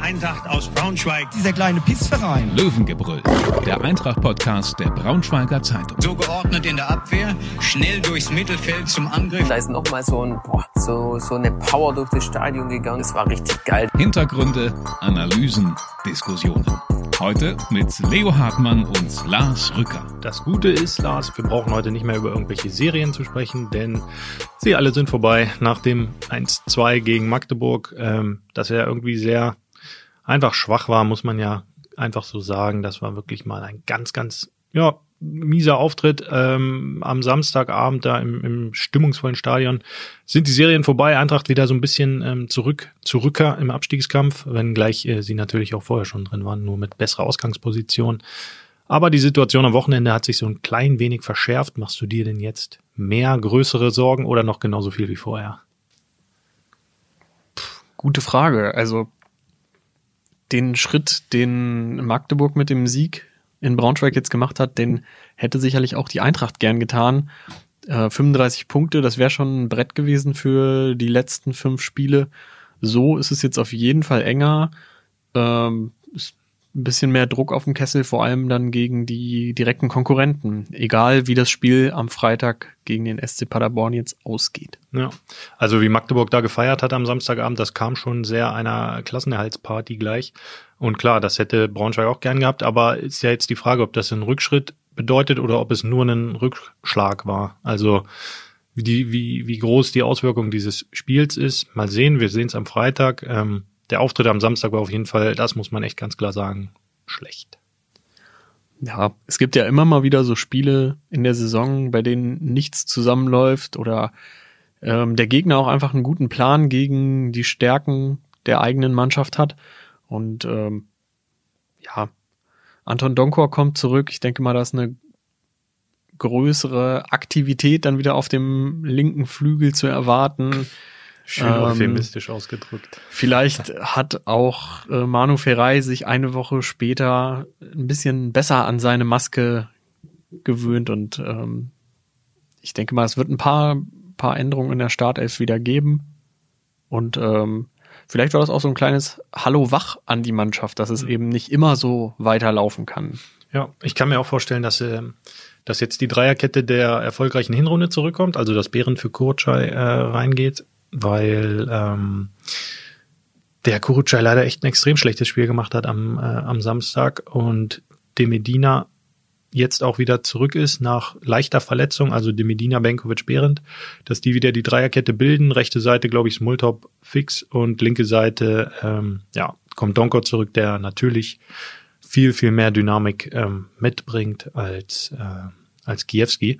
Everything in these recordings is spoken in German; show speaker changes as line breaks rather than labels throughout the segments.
Eintracht aus Braunschweig.
Dieser kleine Pissverein.
Löwengebrüll, der Eintracht-Podcast der Braunschweiger Zeitung.
So geordnet in der Abwehr, schnell durchs Mittelfeld zum Angriff.
Da ist nochmal so, ein, boah, so, so eine Power durch das Stadion gegangen. Das war richtig geil.
Hintergründe, Analysen, Diskussionen. Heute mit Leo Hartmann und Lars Rücker.
Das Gute ist, Lars, wir brauchen heute nicht mehr über irgendwelche Serien zu sprechen, denn sie alle sind vorbei nach dem 1-2 gegen Magdeburg, ähm, das ja irgendwie sehr einfach schwach war, muss man ja einfach so sagen. Das war wirklich mal ein ganz, ganz, ja, mieser Auftritt ähm, am Samstagabend da im, im stimmungsvollen Stadion. Sind die Serien vorbei, Eintracht wieder so ein bisschen ähm, zurück, zurücker im Abstiegskampf, wenngleich äh, sie natürlich auch vorher schon drin waren, nur mit besserer Ausgangsposition. Aber die Situation am Wochenende hat sich so ein klein wenig verschärft. Machst du dir denn jetzt mehr größere Sorgen oder noch genauso viel wie vorher?
Gute Frage. Also den Schritt, den Magdeburg mit dem Sieg in Braunschweig jetzt gemacht hat, den hätte sicherlich auch die Eintracht gern getan. Äh, 35 Punkte, das wäre schon ein Brett gewesen für die letzten fünf Spiele. So ist es jetzt auf jeden Fall enger. Ähm, ist ein bisschen mehr Druck auf dem Kessel, vor allem dann gegen die direkten Konkurrenten. Egal wie das Spiel am Freitag gegen den SC Paderborn jetzt ausgeht.
Ja, also wie Magdeburg da gefeiert hat am Samstagabend, das kam schon sehr einer Klassenerhaltsparty gleich. Und klar, das hätte Braunschweig auch gern gehabt, aber ist ja jetzt die Frage, ob das ein Rückschritt bedeutet oder ob es nur ein Rückschlag war. Also wie, wie, wie groß die Auswirkung dieses Spiels ist, mal sehen. Wir sehen es am Freitag. Ähm, der Auftritt am Samstag war auf jeden Fall, das muss man echt ganz klar sagen, schlecht.
Ja, es gibt ja immer mal wieder so Spiele in der Saison, bei denen nichts zusammenläuft oder ähm, der Gegner auch einfach einen guten Plan gegen die Stärken der eigenen Mannschaft hat. Und ähm, ja, Anton Donkor kommt zurück. Ich denke mal, da ist eine größere Aktivität dann wieder auf dem linken Flügel zu erwarten.
Schön ähm, euphemistisch ausgedrückt.
Vielleicht hat auch äh, Manu Ferrei sich eine Woche später ein bisschen besser an seine Maske gewöhnt und ähm, ich denke mal, es wird ein paar, paar Änderungen in der Startelf wieder geben. Und ähm, vielleicht war das auch so ein kleines Hallo wach an die Mannschaft, dass es eben nicht immer so weiterlaufen kann.
Ja, ich kann mir auch vorstellen, dass, äh, dass jetzt die Dreierkette der erfolgreichen Hinrunde zurückkommt, also dass Behren für Kurczai äh, reingeht weil ähm, der Kurucay leider echt ein extrem schlechtes Spiel gemacht hat am, äh, am Samstag und De Medina jetzt auch wieder zurück ist nach leichter Verletzung, also De Medina, Benkovic, Behrendt, dass die wieder die Dreierkette bilden. Rechte Seite, glaube ich, Smultop fix und linke Seite, ähm, ja, kommt Donko zurück, der natürlich viel, viel mehr Dynamik ähm, mitbringt als, äh, als Kiewski.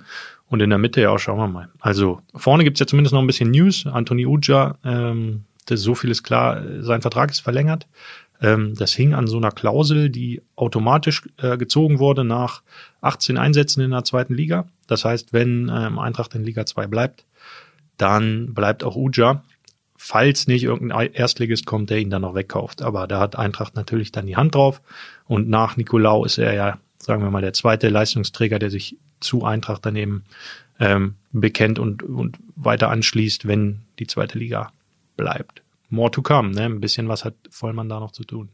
Und in der Mitte, ja, schauen wir mal. Also vorne gibt's ja zumindest noch ein bisschen News. Anthony Uja, ähm, das, so viel ist klar, sein Vertrag ist verlängert. Ähm, das hing an so einer Klausel, die automatisch äh, gezogen wurde nach 18 Einsätzen in der zweiten Liga. Das heißt, wenn ähm, Eintracht in Liga 2 bleibt, dann bleibt auch Uja, falls nicht irgendein Erstligist kommt, der ihn dann noch wegkauft. Aber da hat Eintracht natürlich dann die Hand drauf. Und nach Nicolau ist er ja, sagen wir mal, der zweite Leistungsträger, der sich zu Eintracht daneben ähm, bekennt und, und weiter anschließt, wenn die zweite Liga bleibt. More to come, ne? Ein bisschen was hat Vollmann da noch zu tun.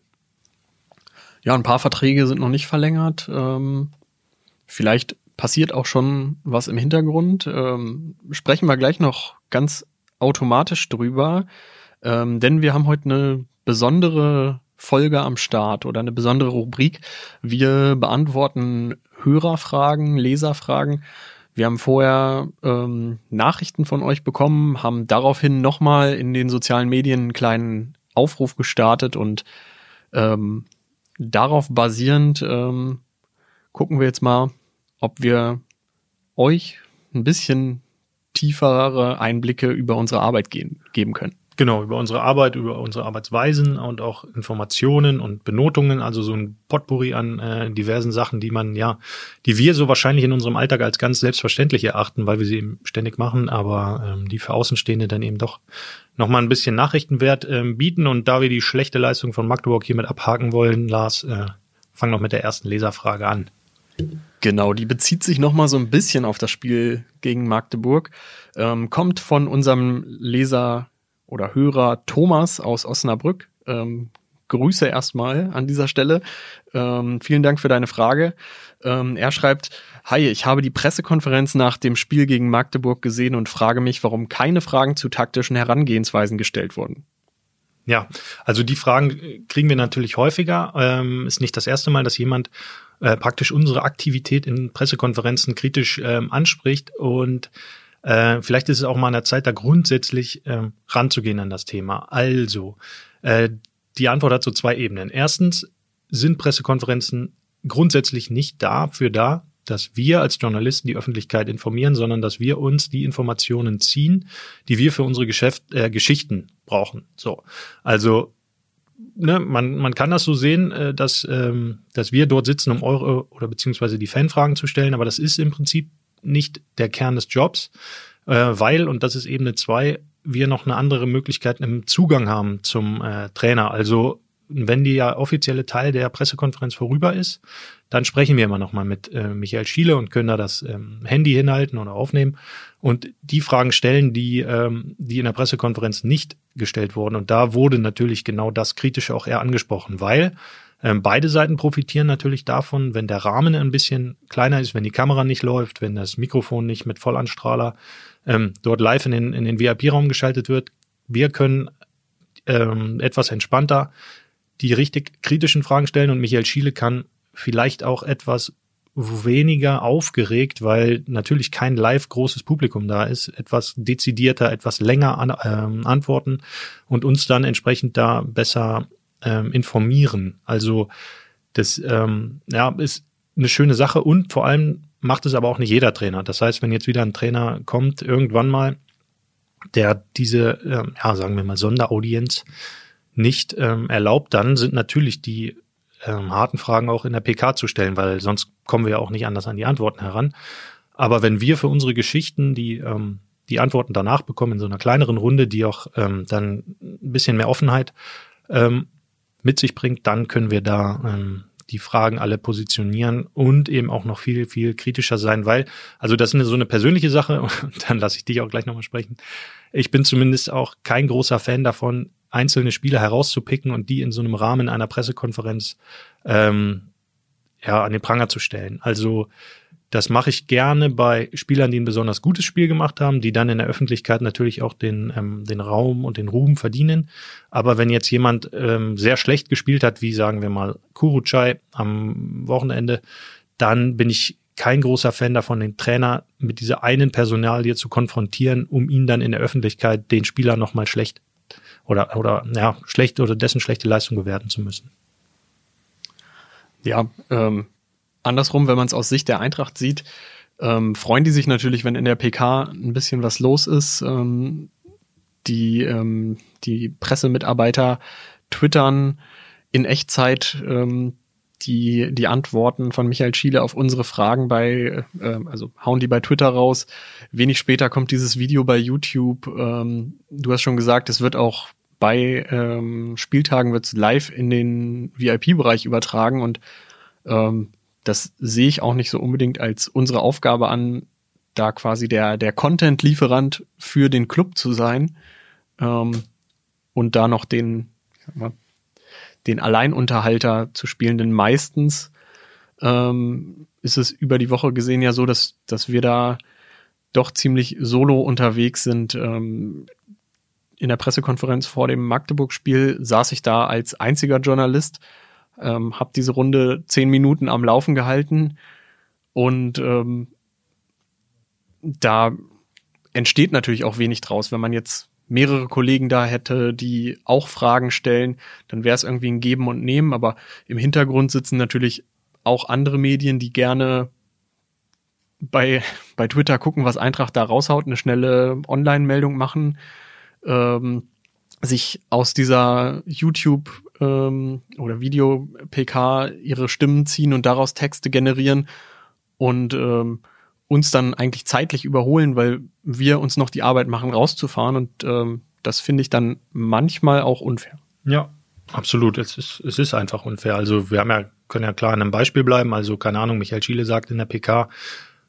Ja, ein paar Verträge sind noch nicht verlängert. Ähm, vielleicht passiert auch schon was im Hintergrund. Ähm, sprechen wir gleich noch ganz automatisch drüber, ähm, denn wir haben heute eine besondere Folge am Start oder eine besondere Rubrik. Wir beantworten Hörerfragen, Leserfragen. Wir haben vorher ähm, Nachrichten von euch bekommen, haben daraufhin nochmal in den sozialen Medien einen kleinen Aufruf gestartet und ähm, darauf basierend ähm, gucken wir jetzt mal, ob wir euch ein bisschen tiefere Einblicke über unsere Arbeit geben, geben können.
Genau, über unsere Arbeit, über unsere Arbeitsweisen und auch Informationen und Benotungen, also so ein Potpourri an äh, diversen Sachen, die man ja, die wir so wahrscheinlich in unserem Alltag als ganz selbstverständlich erachten, weil wir sie eben ständig machen, aber ähm, die für Außenstehende dann eben doch nochmal ein bisschen Nachrichtenwert ähm, bieten. Und da wir die schlechte Leistung von Magdeburg hiermit abhaken wollen, Lars, äh, fang noch mit der ersten Leserfrage an.
Genau, die bezieht sich nochmal so ein bisschen auf das Spiel gegen Magdeburg, ähm, kommt von unserem Leser oder Hörer Thomas aus Osnabrück. Ähm, Grüße erstmal an dieser Stelle. Ähm, vielen Dank für deine Frage. Ähm, er schreibt, Hi, ich habe die Pressekonferenz nach dem Spiel gegen Magdeburg gesehen und frage mich, warum keine Fragen zu taktischen Herangehensweisen gestellt wurden.
Ja, also die Fragen kriegen wir natürlich häufiger. Ähm, ist nicht das erste Mal, dass jemand äh, praktisch unsere Aktivität in Pressekonferenzen kritisch ähm, anspricht und äh, vielleicht ist es auch mal an der Zeit, da grundsätzlich ähm, ranzugehen an das Thema. Also, äh, die Antwort hat so zwei Ebenen. Erstens sind Pressekonferenzen grundsätzlich nicht dafür da, dass wir als Journalisten die Öffentlichkeit informieren, sondern dass wir uns die Informationen ziehen, die wir für unsere Geschäft, äh, Geschichten brauchen. So, also ne, man, man kann das so sehen, äh, dass, ähm, dass wir dort sitzen, um eure oder beziehungsweise die Fanfragen zu stellen, aber das ist im Prinzip nicht der Kern des Jobs, äh, weil, und das ist Ebene zwei, wir noch eine andere Möglichkeit im Zugang haben zum äh, Trainer. Also wenn der offizielle Teil der Pressekonferenz vorüber ist, dann sprechen wir immer noch mal mit äh, Michael Schiele und können da das ähm, Handy hinhalten oder aufnehmen und die Fragen stellen, die, ähm, die in der Pressekonferenz nicht gestellt wurden. Und da wurde natürlich genau das Kritische auch eher angesprochen, weil ähm, beide Seiten profitieren natürlich davon, wenn der Rahmen ein bisschen kleiner ist, wenn die Kamera nicht läuft, wenn das Mikrofon nicht mit Vollanstrahler ähm, dort live in den, in den VIP-Raum geschaltet wird. Wir können ähm, etwas entspannter die richtig kritischen Fragen stellen und Michael Schiele kann vielleicht auch etwas weniger aufgeregt, weil natürlich kein live großes Publikum da ist, etwas dezidierter, etwas länger an, ähm, antworten und uns dann entsprechend da besser ähm, informieren. Also das ähm, ja, ist eine schöne Sache und vor allem macht es aber auch nicht jeder Trainer. Das heißt, wenn jetzt wieder ein Trainer kommt, irgendwann mal, der diese, ähm, ja, sagen wir mal, Sonderaudienz nicht ähm, erlaubt, dann sind natürlich die ähm, harten Fragen auch in der PK zu stellen, weil sonst kommen wir auch nicht anders an die Antworten heran. Aber wenn wir für unsere Geschichten die, ähm, die Antworten danach bekommen in so einer kleineren Runde, die auch ähm, dann ein bisschen mehr Offenheit ähm, mit sich bringt, dann können wir da ähm, die Fragen alle positionieren und eben auch noch viel, viel kritischer sein, weil, also das ist eine, so eine persönliche Sache, und dann lasse ich dich auch gleich nochmal sprechen. Ich bin zumindest auch kein großer Fan davon, einzelne Spieler herauszupicken und die in so einem Rahmen einer Pressekonferenz ähm, ja, an den Pranger zu stellen. Also das mache ich gerne bei Spielern, die ein besonders gutes Spiel gemacht haben, die dann in der Öffentlichkeit natürlich auch den, ähm, den Raum und den Ruhm verdienen. Aber wenn jetzt jemand ähm, sehr schlecht gespielt hat, wie sagen wir mal Kurucay am Wochenende, dann bin ich kein großer Fan davon, den Trainer mit dieser einen Personalie zu konfrontieren, um ihn dann in der Öffentlichkeit den Spieler nochmal schlecht oder, oder ja, schlecht oder dessen schlechte Leistung bewerten zu müssen.
Ja, ähm, andersrum, wenn man es aus Sicht der Eintracht sieht, ähm, freuen die sich natürlich, wenn in der PK ein bisschen was los ist. Ähm, die, ähm, die Pressemitarbeiter twittern in Echtzeit ähm, die, die Antworten von Michael Schiele auf unsere Fragen bei, äh, also hauen die bei Twitter raus. Wenig später kommt dieses Video bei YouTube. Ähm, du hast schon gesagt, es wird auch bei ähm, Spieltagen wird's live in den VIP-Bereich übertragen und ähm, das sehe ich auch nicht so unbedingt als unsere Aufgabe an, da quasi der, der Content-Lieferant für den Club zu sein ähm, und da noch den, mal, den Alleinunterhalter zu spielen, denn meistens ähm, ist es über die Woche gesehen ja so, dass, dass wir da doch ziemlich solo unterwegs sind. Ähm, in der Pressekonferenz vor dem Magdeburg-Spiel saß ich da als einziger Journalist, ähm, habe diese Runde zehn Minuten am Laufen gehalten und ähm, da entsteht natürlich auch wenig draus. Wenn man jetzt mehrere Kollegen da hätte, die auch Fragen stellen, dann wäre es irgendwie ein Geben und Nehmen, aber im Hintergrund sitzen natürlich auch andere Medien, die gerne bei, bei Twitter gucken, was Eintracht da raushaut, eine schnelle Online-Meldung machen ähm, sich aus dieser YouTube ähm, oder Video-PK ihre Stimmen ziehen und daraus Texte generieren und ähm, uns dann eigentlich zeitlich überholen, weil wir uns noch die Arbeit machen, rauszufahren und ähm, das finde ich dann manchmal auch unfair.
Ja, absolut. Es ist, es ist einfach unfair. Also wir haben ja, können ja klar an einem Beispiel bleiben. Also keine Ahnung, Michael Schiele sagt in der PK,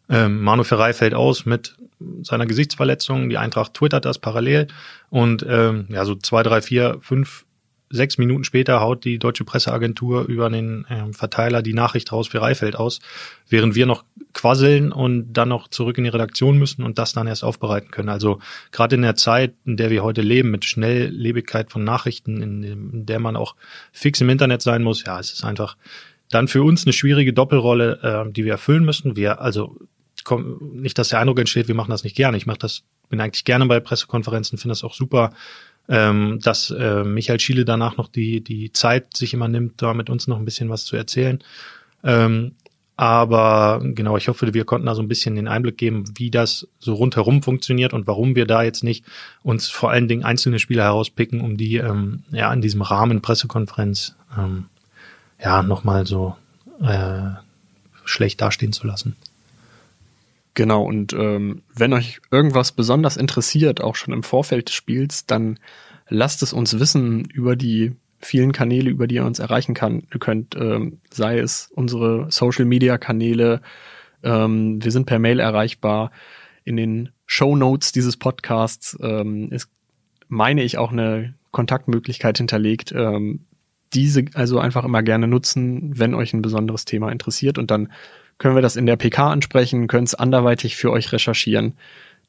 ähm, Manu Ferrei fällt aus mit seiner Gesichtsverletzung. Die Eintracht twittert das parallel. Und ähm, ja, so zwei, drei, vier, fünf sechs Minuten später haut die deutsche Presseagentur über den ähm, Verteiler die Nachricht raus für Reifeld aus, während wir noch quasseln und dann noch zurück in die Redaktion müssen und das dann erst aufbereiten können. Also gerade in der Zeit, in der wir heute leben, mit Schnelllebigkeit von Nachrichten, in, in der man auch fix im Internet sein muss, ja, es ist einfach dann für uns eine schwierige Doppelrolle, äh, die wir erfüllen müssen. Wir, also komm, nicht, dass der Eindruck entsteht, wir machen das nicht gerne. Ich mache das, bin eigentlich gerne bei Pressekonferenzen, finde das auch super, ähm, dass äh, Michael Schiele danach noch die, die Zeit sich immer nimmt, da mit uns noch ein bisschen was zu erzählen. Ähm, aber genau, ich hoffe, wir konnten da so ein bisschen den Einblick geben, wie das so rundherum funktioniert und warum wir da jetzt nicht uns vor allen Dingen einzelne Spieler herauspicken, um die ähm, ja in diesem Rahmen Pressekonferenz ähm, ja nochmal so äh, schlecht dastehen zu lassen.
Genau, und ähm, wenn euch irgendwas besonders interessiert, auch schon im Vorfeld des Spiels, dann lasst es uns wissen über die vielen Kanäle, über die ihr uns erreichen kann, könnt, ähm, sei es unsere Social Media Kanäle, ähm, wir sind per Mail erreichbar. In den Show Notes dieses Podcasts ähm, ist, meine ich, auch eine Kontaktmöglichkeit hinterlegt. Ähm, diese also einfach immer gerne nutzen, wenn euch ein besonderes Thema interessiert und dann können wir das in der PK ansprechen, können es anderweitig für euch recherchieren.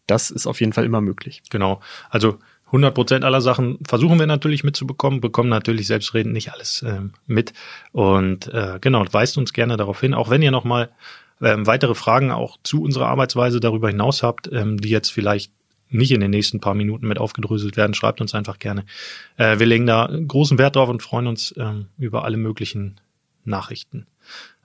Das ist auf jeden Fall immer möglich.
Genau. Also 100 Prozent aller Sachen versuchen wir natürlich mitzubekommen, bekommen natürlich selbstredend nicht alles ähm, mit. Und äh, genau, weist uns gerne darauf hin, auch wenn ihr nochmal ähm, weitere Fragen auch zu unserer Arbeitsweise darüber hinaus habt, ähm, die jetzt vielleicht nicht in den nächsten paar Minuten mit aufgedröselt werden, schreibt uns einfach gerne. Äh, wir legen da großen Wert drauf und freuen uns ähm, über alle möglichen Nachrichten.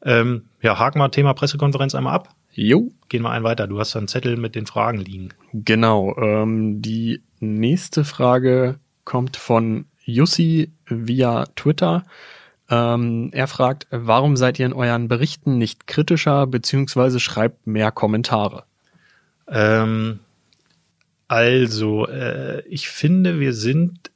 Ähm, ja, haken wir Thema Pressekonferenz einmal ab.
Jo.
Gehen wir einen weiter. Du hast da einen Zettel mit den Fragen liegen.
Genau. Ähm, die nächste Frage kommt von Jussi via Twitter. Ähm, er fragt, warum seid ihr in euren Berichten nicht kritischer beziehungsweise schreibt mehr Kommentare?
Ähm, also, äh, ich finde, wir sind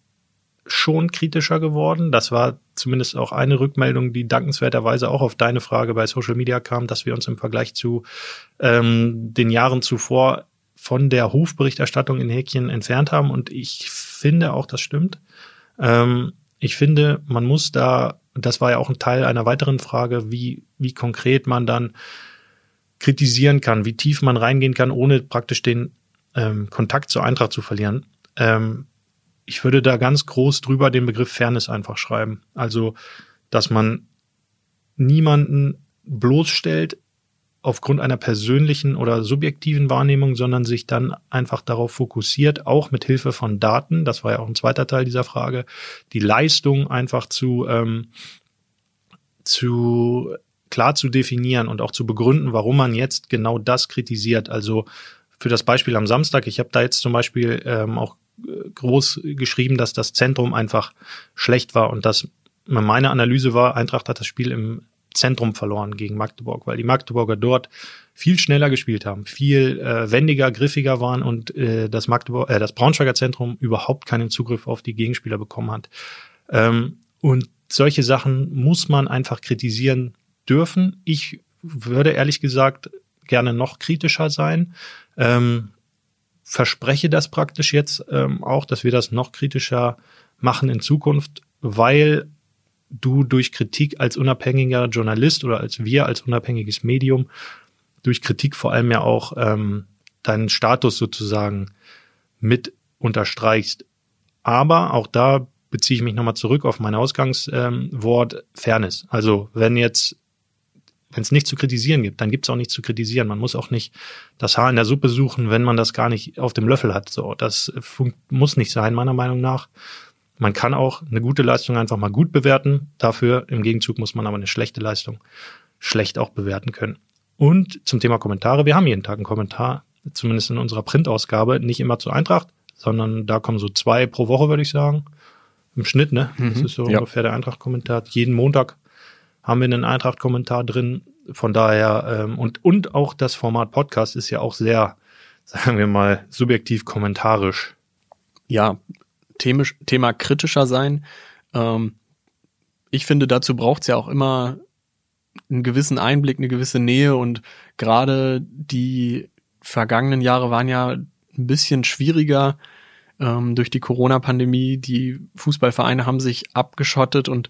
schon kritischer geworden. Das war zumindest auch eine Rückmeldung, die dankenswerterweise auch auf deine Frage bei Social Media kam, dass wir uns im Vergleich zu ähm, den Jahren zuvor von der Hofberichterstattung in Häkchen entfernt haben. Und ich finde auch, das stimmt. Ähm, ich finde, man muss da, das war ja auch ein Teil einer weiteren Frage, wie, wie konkret man dann kritisieren kann, wie tief man reingehen kann, ohne praktisch den ähm, Kontakt zur Eintracht zu verlieren. Ähm, ich würde da ganz groß drüber den Begriff Fairness einfach schreiben. Also, dass man niemanden bloßstellt aufgrund einer persönlichen oder subjektiven Wahrnehmung, sondern sich dann einfach darauf fokussiert, auch mit Hilfe von Daten, das war ja auch ein zweiter Teil dieser Frage, die Leistung einfach zu, ähm, zu klar zu definieren und auch zu begründen, warum man jetzt genau das kritisiert. Also für das Beispiel am Samstag, ich habe da jetzt zum Beispiel ähm, auch groß geschrieben, dass das Zentrum einfach schlecht war und dass meine Analyse war, Eintracht hat das Spiel im Zentrum verloren gegen Magdeburg, weil die Magdeburger dort viel schneller gespielt haben, viel äh, wendiger, griffiger waren und äh, das Magdeburg, äh, das Braunschweiger Zentrum überhaupt keinen Zugriff auf die Gegenspieler bekommen hat. Ähm, und solche Sachen muss man einfach kritisieren dürfen. Ich würde ehrlich gesagt gerne noch kritischer sein. Ähm, verspreche das praktisch jetzt ähm, auch, dass wir das noch kritischer machen in Zukunft, weil du durch Kritik als unabhängiger Journalist oder als wir als unabhängiges Medium durch Kritik vor allem ja auch ähm, deinen Status sozusagen mit unterstreichst. Aber auch da beziehe ich mich nochmal zurück auf mein Ausgangswort ähm, Fairness. Also wenn jetzt wenn es nichts zu kritisieren gibt, dann gibt es auch nichts zu kritisieren. Man muss auch nicht das Haar in der Suppe suchen, wenn man das gar nicht auf dem Löffel hat. So, das muss nicht sein, meiner Meinung nach. Man kann auch eine gute Leistung einfach mal gut bewerten. Dafür im Gegenzug muss man aber eine schlechte Leistung schlecht auch bewerten können. Und zum Thema Kommentare, wir haben jeden Tag einen Kommentar, zumindest in unserer Printausgabe, nicht immer zur Eintracht, sondern da kommen so zwei pro Woche, würde ich sagen. Im Schnitt, ne? Das mhm, ist so ja. ungefähr der Eintracht-Kommentar. Jeden Montag haben wir einen Eintracht-Kommentar drin. Von daher, ähm, und, und auch das Format Podcast ist ja auch sehr, sagen wir mal, subjektiv kommentarisch.
Ja, themisch, Thema kritischer sein. Ähm, ich finde, dazu braucht es ja auch immer einen gewissen Einblick, eine gewisse Nähe und gerade die vergangenen Jahre waren ja ein bisschen schwieriger ähm, durch die Corona-Pandemie. Die Fußballvereine haben sich abgeschottet und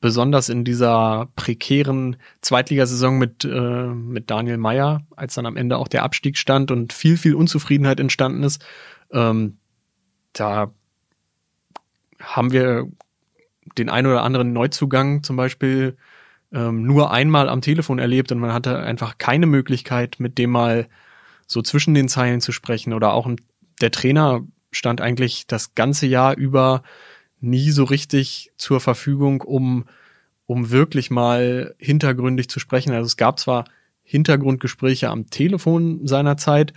besonders in dieser prekären Zweitligasaison mit, äh, mit Daniel Meyer, als dann am Ende auch der Abstieg stand und viel, viel Unzufriedenheit entstanden ist, ähm, da haben wir den ein oder anderen Neuzugang zum Beispiel ähm, nur einmal am Telefon erlebt und man hatte einfach keine Möglichkeit, mit dem mal so zwischen den Zeilen zu sprechen. Oder auch der Trainer stand eigentlich das ganze Jahr über nie so richtig zur Verfügung, um, um wirklich mal hintergründig zu sprechen. Also es gab zwar Hintergrundgespräche am Telefon seinerzeit,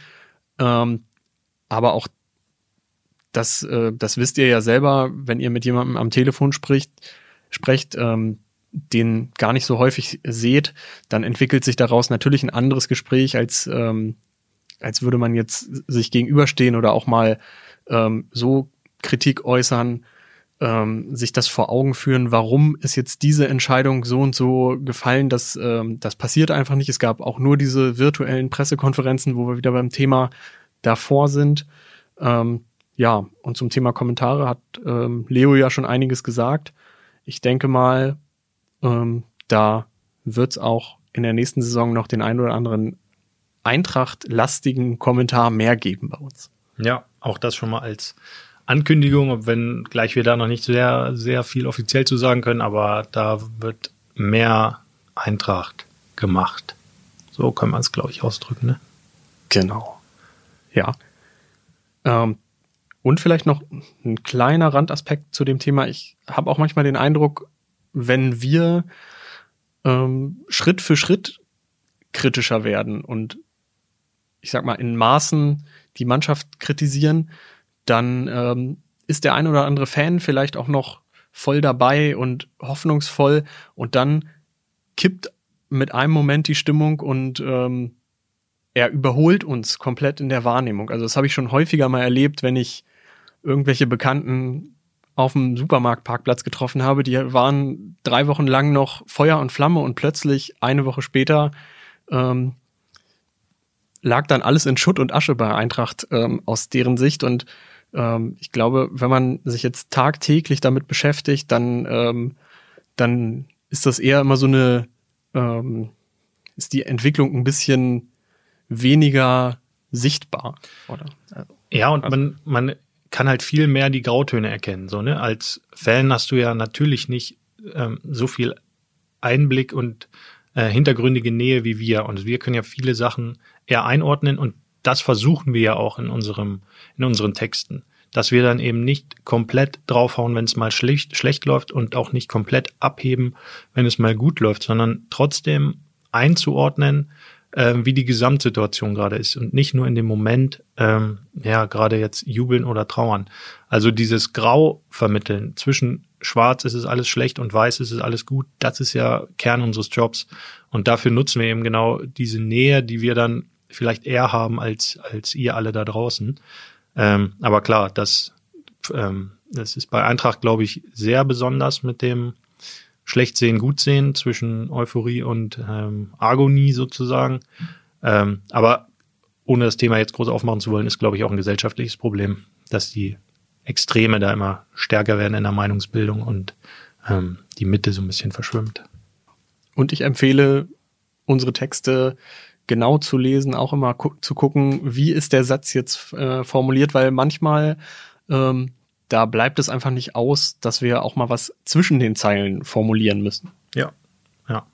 ähm, aber auch das, äh, das wisst ihr ja selber, wenn ihr mit jemandem am Telefon spricht, sprecht, ähm, den gar nicht so häufig seht, dann entwickelt sich daraus natürlich ein anderes Gespräch, als, ähm, als würde man jetzt sich gegenüberstehen oder auch mal ähm, so Kritik äußern, ähm, sich das vor Augen führen, warum ist jetzt diese Entscheidung so und so gefallen, dass ähm, das passiert einfach nicht. Es gab auch nur diese virtuellen Pressekonferenzen, wo wir wieder beim Thema davor sind. Ähm, ja, und zum Thema Kommentare hat ähm, Leo ja schon einiges gesagt. Ich denke mal, ähm, da wird es auch in der nächsten Saison noch den einen oder anderen Eintracht-lastigen Kommentar mehr geben bei uns.
Ja, auch das schon mal als Ankündigung, wenn gleich wir da noch nicht sehr, sehr viel offiziell zu sagen können, aber da wird mehr Eintracht gemacht. So kann man es, glaube ich, ausdrücken, ne?
Genau. Ja. Ähm, und vielleicht noch ein kleiner Randaspekt zu dem Thema. Ich habe auch manchmal den Eindruck, wenn wir ähm, Schritt für Schritt kritischer werden und ich sag mal in Maßen die Mannschaft kritisieren, dann ähm, ist der ein oder andere Fan vielleicht auch noch voll dabei und hoffnungsvoll und dann kippt mit einem Moment die Stimmung und ähm, er überholt uns komplett in der Wahrnehmung. Also das habe ich schon häufiger mal erlebt, wenn ich irgendwelche Bekannten auf dem Supermarktparkplatz getroffen habe. Die waren drei Wochen lang noch Feuer und Flamme und plötzlich eine Woche später ähm, lag dann alles in Schutt und Asche bei Eintracht ähm, aus deren Sicht. Und ähm, ich glaube, wenn man sich jetzt tagtäglich damit beschäftigt, dann, ähm, dann ist das eher immer so eine, ähm, ist die Entwicklung ein bisschen weniger sichtbar, oder?
Ja, und man, man kann halt viel mehr die Grautöne erkennen. So, ne? Als Fan hast du ja natürlich nicht ähm, so viel Einblick und äh, hintergründige Nähe wie wir. Und wir können ja viele Sachen eher einordnen und das versuchen wir ja auch in unserem, in unseren Texten. Dass wir dann eben nicht komplett draufhauen, wenn es mal schlecht, schlecht läuft und auch nicht komplett abheben, wenn es mal gut läuft, sondern trotzdem einzuordnen, äh, wie die Gesamtsituation gerade ist und nicht nur in dem Moment, ähm, ja, gerade jetzt jubeln oder trauern. Also dieses Grau vermitteln zwischen schwarz ist es alles schlecht und weiß ist es alles gut, das ist ja Kern unseres Jobs. Und dafür nutzen wir eben genau diese Nähe, die wir dann vielleicht eher haben als, als ihr alle da draußen. Ähm, aber klar, das, ähm, das ist bei Eintracht, glaube ich, sehr besonders mit dem schlecht sehen, gut sehen zwischen Euphorie und ähm, Agonie sozusagen. Ähm, aber ohne das Thema jetzt groß aufmachen zu wollen, ist, glaube ich, auch ein gesellschaftliches Problem, dass die Extreme da immer stärker werden in der Meinungsbildung und ähm, die Mitte so ein bisschen verschwimmt.
Und ich empfehle, unsere Texte genau zu lesen, auch immer gu zu gucken, wie ist der Satz jetzt äh, formuliert, weil manchmal ähm, da bleibt es einfach nicht aus, dass wir auch mal was zwischen den Zeilen formulieren müssen.
Ja, ja.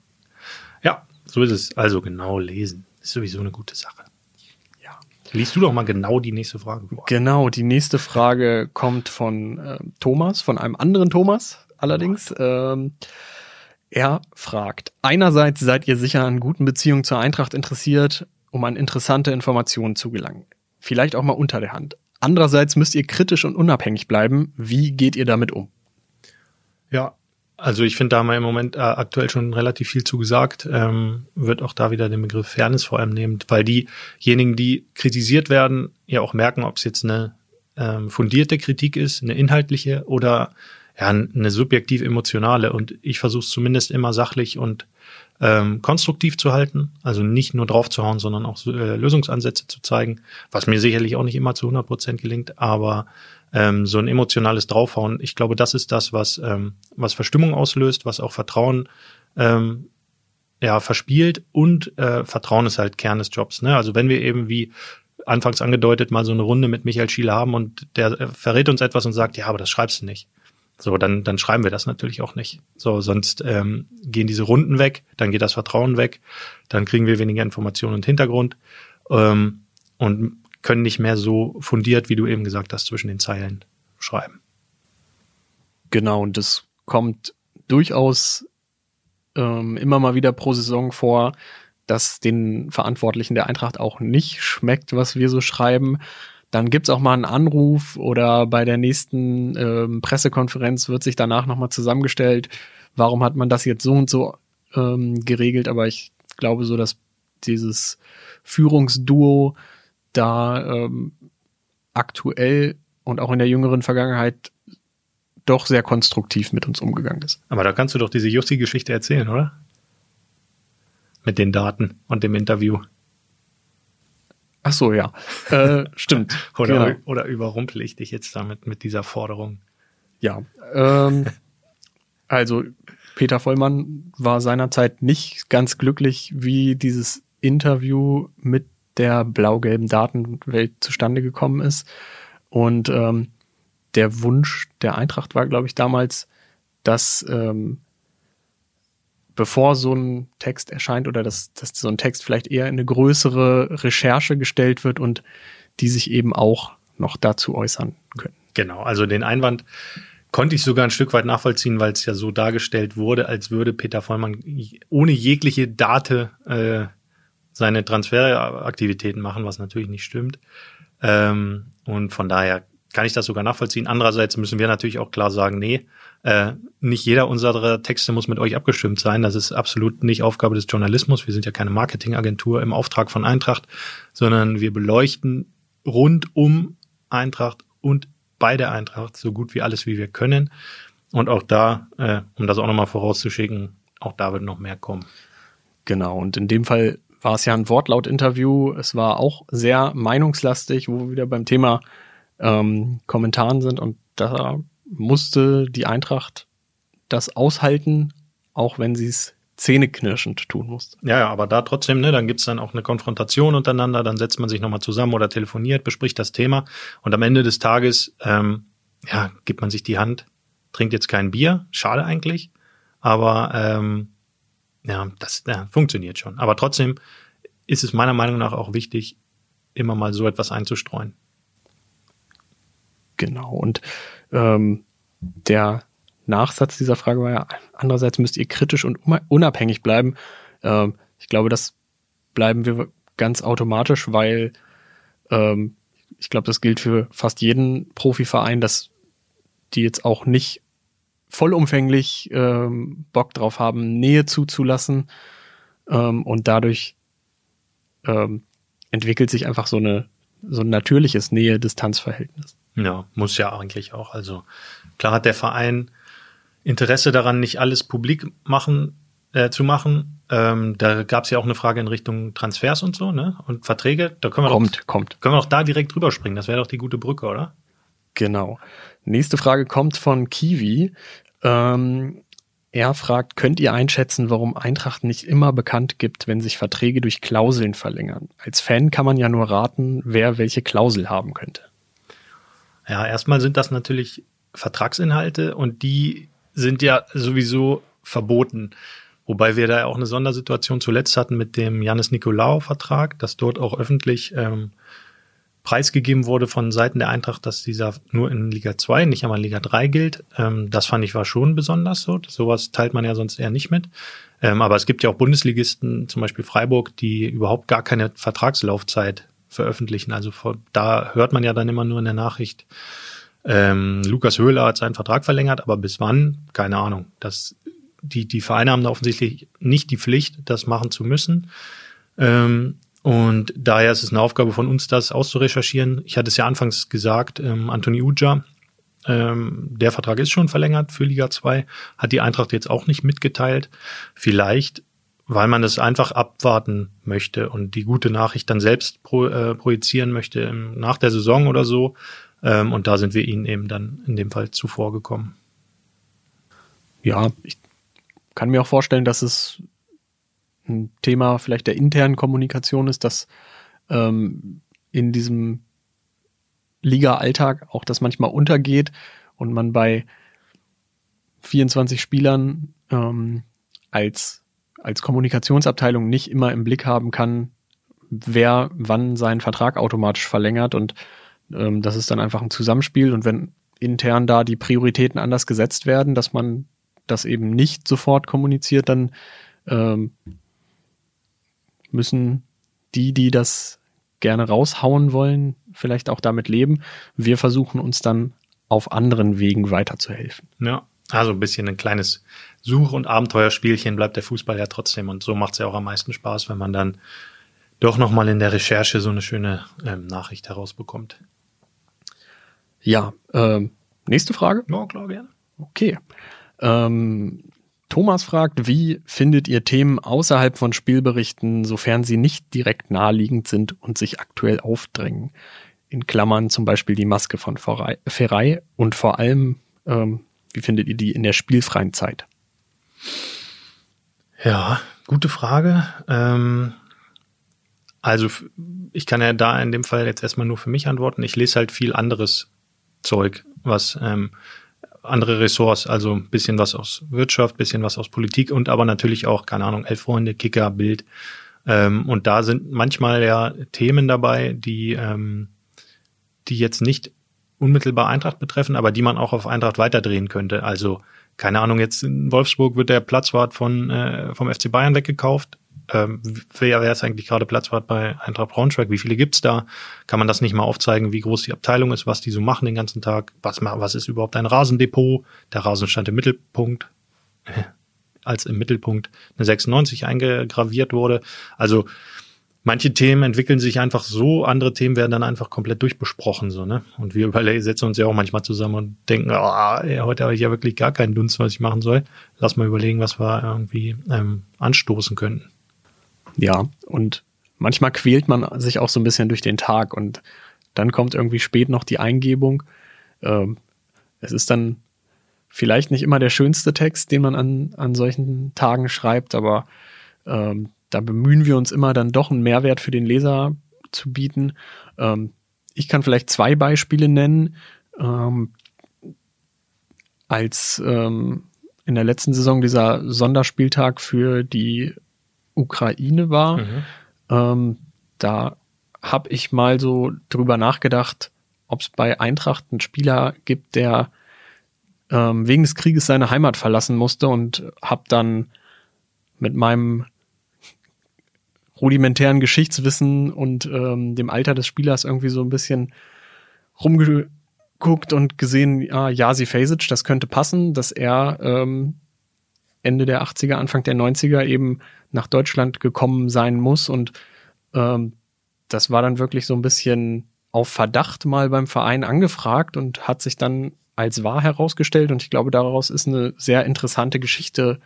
Ja, so ist es. Also genau lesen. Ist sowieso eine gute Sache. Ja. Liest du doch mal genau die nächste Frage
vor. Genau, die nächste Frage kommt von äh, Thomas, von einem anderen Thomas allerdings. Ähm, er fragt, einerseits seid ihr sicher an guten Beziehungen zur Eintracht interessiert, um an interessante Informationen zu gelangen. Vielleicht auch mal unter der Hand. Andererseits müsst ihr kritisch und unabhängig bleiben. Wie geht ihr damit um?
Ja, also ich finde, da haben wir im Moment äh, aktuell schon relativ viel zu gesagt. Ähm, wird auch da wieder den Begriff Fairness vor allem nehmen, weil diejenigen, die kritisiert werden, ja auch merken, ob es jetzt eine ähm, fundierte Kritik ist, eine inhaltliche oder ja, eine subjektiv emotionale. Und ich versuche es zumindest immer sachlich und ähm, konstruktiv zu halten, also nicht nur draufzuhauen, sondern auch äh, Lösungsansätze zu zeigen, was mir sicherlich auch nicht immer zu 100 Prozent gelingt, aber ähm, so ein emotionales Draufhauen. Ich glaube, das ist das, was, ähm, was Verstimmung auslöst, was auch Vertrauen ähm, ja, verspielt und äh, Vertrauen ist halt Kern des Jobs. Ne? Also wenn wir eben wie anfangs angedeutet mal so eine Runde mit Michael Schiele haben und der äh, verrät uns etwas und sagt, ja, aber das schreibst du nicht. So, dann, dann schreiben wir das natürlich auch nicht. So, sonst ähm, gehen diese Runden weg, dann geht das Vertrauen weg, dann kriegen wir weniger Informationen und Hintergrund ähm, und können nicht mehr so fundiert, wie du eben gesagt hast, zwischen den Zeilen schreiben.
Genau, und das kommt durchaus ähm, immer mal wieder pro Saison vor, dass den Verantwortlichen der Eintracht auch nicht schmeckt, was wir so schreiben. Dann gibt's auch mal einen Anruf oder bei der nächsten ähm, Pressekonferenz wird sich danach nochmal zusammengestellt, warum hat man das jetzt so und so ähm, geregelt. Aber ich glaube so, dass dieses Führungsduo da ähm, aktuell und auch in der jüngeren Vergangenheit doch sehr konstruktiv mit uns umgegangen ist.
Aber da kannst du doch diese Jussi-Geschichte erzählen, oder? Mit den Daten und dem Interview.
Ach so, ja. Äh, stimmt.
oder, genau. oder überrumpel ich dich jetzt damit mit dieser Forderung?
Ja. Ähm, also Peter Vollmann war seinerzeit nicht ganz glücklich, wie dieses Interview mit der blau-gelben Datenwelt zustande gekommen ist. Und ähm, der Wunsch der Eintracht war, glaube ich, damals, dass ähm, bevor so ein Text erscheint oder dass, dass so ein Text vielleicht eher in eine größere Recherche gestellt wird und die sich eben auch noch dazu äußern können.
Genau, also den Einwand konnte ich sogar ein Stück weit nachvollziehen, weil es ja so dargestellt wurde, als würde Peter Vollmann ohne jegliche Date äh, seine Transferaktivitäten machen, was natürlich nicht stimmt. Ähm, und von daher kann ich das sogar nachvollziehen. Andererseits müssen wir natürlich auch klar sagen, nee, äh, nicht jeder unserer Texte muss mit euch abgestimmt sein. Das ist absolut nicht Aufgabe des Journalismus. Wir sind ja keine Marketingagentur im Auftrag von Eintracht, sondern wir beleuchten rund um Eintracht und bei der Eintracht so gut wie alles, wie wir können. Und auch da, äh, um das auch nochmal vorauszuschicken, auch da wird noch mehr kommen.
Genau, und in dem Fall war es ja ein Wortlaut-Interview. Es war auch sehr meinungslastig, wo wir wieder beim Thema ähm, Kommentaren sind und da musste die Eintracht das aushalten, auch wenn sie es zähneknirschend tun musste.
Ja, ja, aber da trotzdem, ne, dann gibt's dann auch eine Konfrontation untereinander, dann setzt man sich nochmal zusammen oder telefoniert, bespricht das Thema und am Ende des Tages, ähm, ja, gibt man sich die Hand, trinkt jetzt kein Bier, schade eigentlich, aber ähm, ja, das ja, funktioniert schon. Aber trotzdem ist es meiner Meinung nach auch wichtig, immer mal so etwas einzustreuen.
Genau. Und ähm, der Nachsatz dieser Frage war ja, andererseits müsst ihr kritisch und unabhängig bleiben. Ähm, ich glaube, das bleiben wir ganz automatisch, weil ähm, ich glaube, das gilt für fast jeden Profiverein, dass die jetzt auch nicht vollumfänglich ähm, Bock drauf haben, Nähe zuzulassen. Ähm, und dadurch ähm, entwickelt sich einfach so eine so ein natürliches Nähe-Distanz-Verhältnis.
Ja, muss ja eigentlich auch. Also klar hat der Verein Interesse daran, nicht alles publik machen äh, zu machen. Ähm, da gab es ja auch eine Frage in Richtung Transfers und so, ne? Und Verträge. Da können wir
kommt,
doch,
kommt.
Können wir doch da direkt drüber springen. Das wäre doch die gute Brücke, oder?
Genau. Nächste Frage kommt von Kiwi. Ähm, er fragt, könnt ihr einschätzen, warum Eintracht nicht immer bekannt gibt, wenn sich Verträge durch Klauseln verlängern? Als Fan kann man ja nur raten, wer welche Klausel haben könnte.
Ja, erstmal sind das natürlich Vertragsinhalte und die sind ja sowieso verboten. Wobei wir da auch eine Sondersituation zuletzt hatten mit dem Janis Nikolaou-Vertrag, dass dort auch öffentlich ähm, preisgegeben wurde von Seiten der Eintracht, dass dieser nur in Liga 2, nicht einmal in Liga 3 gilt. Ähm, das fand ich war schon besonders so. Sowas teilt man ja sonst eher nicht mit. Ähm, aber es gibt ja auch Bundesligisten, zum Beispiel Freiburg, die überhaupt gar keine Vertragslaufzeit veröffentlichen. Also vor, da hört man ja dann immer nur in der Nachricht, ähm, Lukas Höhler hat seinen Vertrag verlängert, aber bis wann? Keine Ahnung. Das, die, die Vereine haben da offensichtlich nicht die Pflicht, das machen zu müssen. Ähm, und daher ist es eine Aufgabe von uns, das auszurecherchieren. Ich hatte es ja anfangs gesagt, ähm, Anthony Uja, ähm, der Vertrag ist schon verlängert für Liga 2, hat die Eintracht jetzt auch nicht mitgeteilt. Vielleicht weil man es einfach abwarten möchte und die gute Nachricht dann selbst pro, äh, projizieren möchte im, nach der Saison oder so. Ähm, und da sind wir ihnen eben dann in dem Fall zuvor gekommen.
Ja, ich kann mir auch vorstellen, dass es ein Thema vielleicht der internen Kommunikation ist, dass ähm, in diesem Liga-Alltag auch das manchmal untergeht und man bei 24 Spielern ähm, als, als Kommunikationsabteilung nicht immer im Blick haben kann, wer wann seinen Vertrag automatisch verlängert und ähm, das ist dann einfach ein Zusammenspiel und wenn intern da die Prioritäten anders gesetzt werden, dass man das eben nicht sofort kommuniziert, dann ähm, müssen die, die das gerne raushauen wollen, vielleicht auch damit leben. Wir versuchen uns dann auf anderen Wegen weiterzuhelfen.
Ja, also ein bisschen ein kleines Such- und Abenteuerspielchen bleibt der Fußball ja trotzdem und so macht es ja auch am meisten Spaß, wenn man dann doch nochmal in der Recherche so eine schöne ähm, Nachricht herausbekommt.
Ja, ähm, nächste Frage.
Ja, klar, gerne.
Okay. Ähm, Thomas fragt, wie findet ihr Themen außerhalb von Spielberichten, sofern sie nicht direkt naheliegend sind und sich aktuell aufdrängen? In Klammern zum Beispiel die Maske von Ferrei und vor allem, ähm, wie findet ihr die in der spielfreien Zeit?
Ja, gute Frage. Ähm, also ich kann ja da in dem Fall jetzt erstmal nur für mich antworten. Ich lese halt viel anderes Zeug, was ähm, andere Ressorts, also ein bisschen was aus Wirtschaft, bisschen was aus Politik und aber natürlich auch, keine Ahnung, Elf Freunde, Kicker, Bild. Ähm, und da sind manchmal ja Themen dabei, die, ähm, die jetzt nicht unmittelbar Eintracht betreffen, aber die man auch auf Eintracht weiterdrehen könnte. Also, keine Ahnung, jetzt in Wolfsburg wird der Platzwart von, äh, vom FC Bayern weggekauft ähm, wer, wer ist eigentlich gerade Platzwart bei Eintracht Braunschweig? Wie viele gibt's da? Kann man das nicht mal aufzeigen, wie groß die Abteilung ist, was die so machen den ganzen Tag? Was, was ist überhaupt ein Rasendepot? Der Rasen stand im Mittelpunkt, als im Mittelpunkt eine 96 eingegraviert wurde. Also manche Themen entwickeln sich einfach so, andere Themen werden dann einfach komplett durchbesprochen, so, ne? Und wir setzen uns ja auch manchmal zusammen und denken, oh, ey, heute habe ich ja wirklich gar keinen Dunst, was ich machen soll. Lass mal überlegen, was wir irgendwie ähm, anstoßen könnten.
Ja, und manchmal quält man sich auch so ein bisschen durch den Tag und dann kommt irgendwie spät noch die Eingebung. Ähm, es ist dann vielleicht nicht immer der schönste Text, den man an, an solchen Tagen schreibt, aber ähm, da bemühen wir uns immer dann doch einen Mehrwert für den Leser zu bieten. Ähm, ich kann vielleicht zwei Beispiele nennen. Ähm, als ähm, in der letzten Saison dieser Sonderspieltag für die Ukraine war. Mhm. Ähm, da habe ich mal so drüber nachgedacht, ob es bei Eintracht einen Spieler gibt, der ähm, wegen des Krieges seine Heimat verlassen musste und habe dann mit meinem rudimentären Geschichtswissen und ähm, dem Alter des Spielers irgendwie so ein bisschen rumgeguckt und gesehen, ja, Jasi Fasic, das könnte passen, dass er ähm, Ende der 80er, Anfang der 90er eben nach Deutschland gekommen sein muss. Und ähm, das war dann wirklich so ein bisschen auf Verdacht mal beim Verein angefragt und hat sich dann als wahr herausgestellt. Und ich glaube, daraus ist eine sehr interessante Geschichte